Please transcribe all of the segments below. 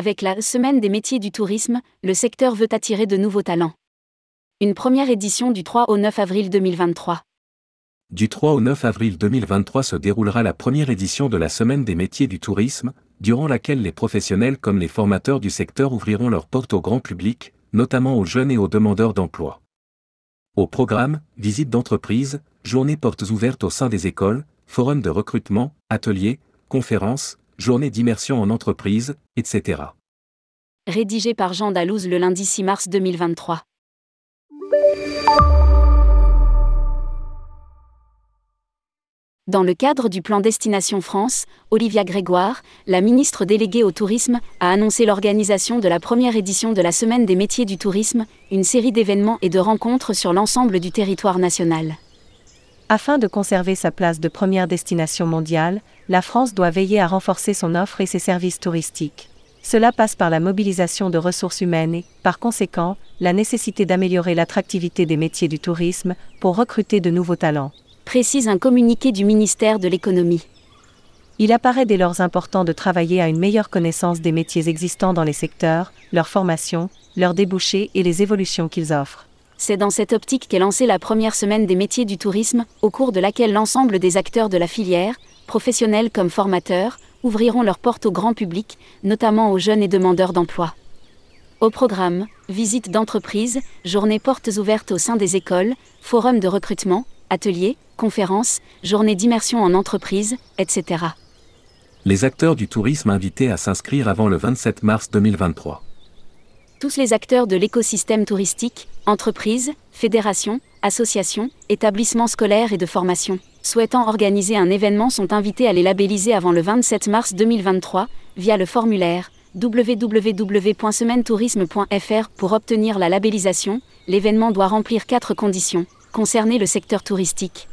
Avec la Semaine des métiers du tourisme, le secteur veut attirer de nouveaux talents. Une première édition du 3 au 9 avril 2023. Du 3 au 9 avril 2023 se déroulera la première édition de la Semaine des métiers du tourisme, durant laquelle les professionnels comme les formateurs du secteur ouvriront leurs portes au grand public, notamment aux jeunes et aux demandeurs d'emploi. Au programme, visites d'entreprise, journées portes ouvertes au sein des écoles, forums de recrutement, ateliers, conférences, journées d'immersion en entreprise, etc. Rédigé par Jean Dalouse le lundi 6 mars 2023. Dans le cadre du plan Destination France, Olivia Grégoire, la ministre déléguée au tourisme, a annoncé l'organisation de la première édition de la Semaine des métiers du tourisme, une série d'événements et de rencontres sur l'ensemble du territoire national. Afin de conserver sa place de première destination mondiale, la France doit veiller à renforcer son offre et ses services touristiques. Cela passe par la mobilisation de ressources humaines et, par conséquent, la nécessité d'améliorer l'attractivité des métiers du tourisme pour recruter de nouveaux talents précise un communiqué du ministère de l'économie. Il apparaît dès lors important de travailler à une meilleure connaissance des métiers existants dans les secteurs, leur formation, leurs débouchés et les évolutions qu'ils offrent. C'est dans cette optique qu'est lancée la première semaine des métiers du tourisme, au cours de laquelle l'ensemble des acteurs de la filière, professionnels comme formateurs, ouvriront leurs portes au grand public, notamment aux jeunes et demandeurs d'emploi. Au programme, visites d'entreprise, journées portes ouvertes au sein des écoles, forums de recrutement, ateliers, conférences, journées d'immersion en entreprise, etc. Les acteurs du tourisme invités à s'inscrire avant le 27 mars 2023. Tous les acteurs de l'écosystème touristique, entreprises, fédérations, associations, établissements scolaires et de formation, souhaitant organiser un événement sont invités à les labelliser avant le 27 mars 2023 via le formulaire www.semainetourisme.fr pour obtenir la labellisation. L'événement doit remplir quatre conditions. Concerner le secteur touristique.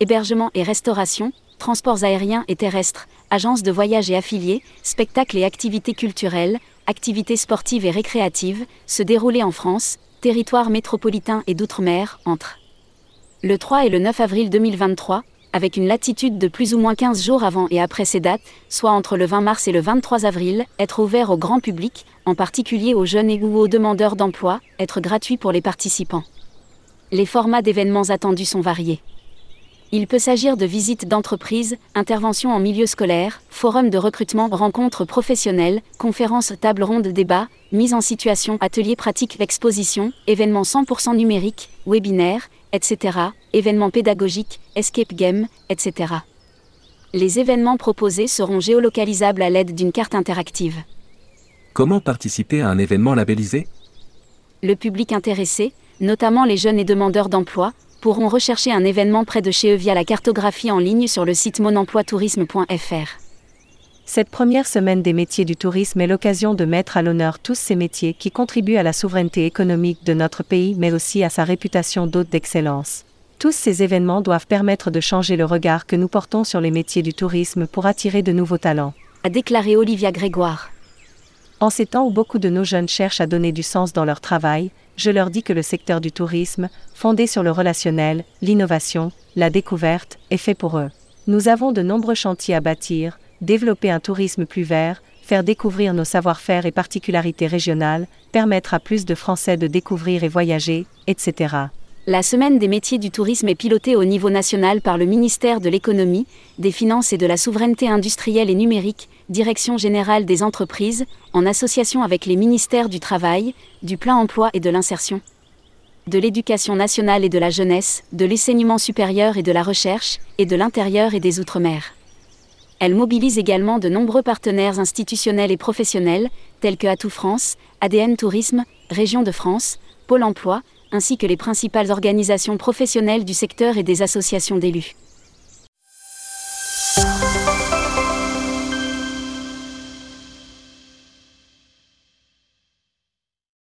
Hébergement et restauration, transports aériens et terrestres, agences de voyage et affiliés, spectacles et activités culturelles, activités sportives et récréatives, se dérouler en France, territoire métropolitain et d'outre-mer, entre le 3 et le 9 avril 2023, avec une latitude de plus ou moins 15 jours avant et après ces dates, soit entre le 20 mars et le 23 avril, être ouvert au grand public, en particulier aux jeunes et ou aux demandeurs d'emploi, être gratuit pour les participants. Les formats d'événements attendus sont variés. Il peut s'agir de visites d'entreprise, interventions en milieu scolaire, forums de recrutement, rencontres professionnelles, conférences, tables rondes, débats, mise en situation, ateliers pratiques, expositions, événements 100% numériques, webinaires, etc., événements pédagogiques, escape game, etc. Les événements proposés seront géolocalisables à l'aide d'une carte interactive. Comment participer à un événement labellisé? Le public intéressé, notamment les jeunes et demandeurs d'emploi, pourront rechercher un événement près de chez eux via la cartographie en ligne sur le site monemploitourisme.fr. Cette première semaine des métiers du tourisme est l'occasion de mettre à l'honneur tous ces métiers qui contribuent à la souveraineté économique de notre pays mais aussi à sa réputation d'hôte d'excellence. Tous ces événements doivent permettre de changer le regard que nous portons sur les métiers du tourisme pour attirer de nouveaux talents. A déclaré Olivia Grégoire. En ces temps où beaucoup de nos jeunes cherchent à donner du sens dans leur travail, je leur dis que le secteur du tourisme, fondé sur le relationnel, l'innovation, la découverte, est fait pour eux. Nous avons de nombreux chantiers à bâtir, développer un tourisme plus vert, faire découvrir nos savoir-faire et particularités régionales, permettre à plus de Français de découvrir et voyager, etc. La Semaine des métiers du tourisme est pilotée au niveau national par le ministère de l'économie, des finances et de la souveraineté industrielle et numérique, Direction générale des entreprises, en association avec les ministères du Travail, du plein emploi et de l'insertion, de l'éducation nationale et de la jeunesse, de l'enseignement supérieur et de la recherche, et de l'intérieur et des Outre-mer. Elle mobilise également de nombreux partenaires institutionnels et professionnels, tels que Atout France, ADN Tourisme, Région de France, Pôle Emploi, ainsi que les principales organisations professionnelles du secteur et des associations d'élus.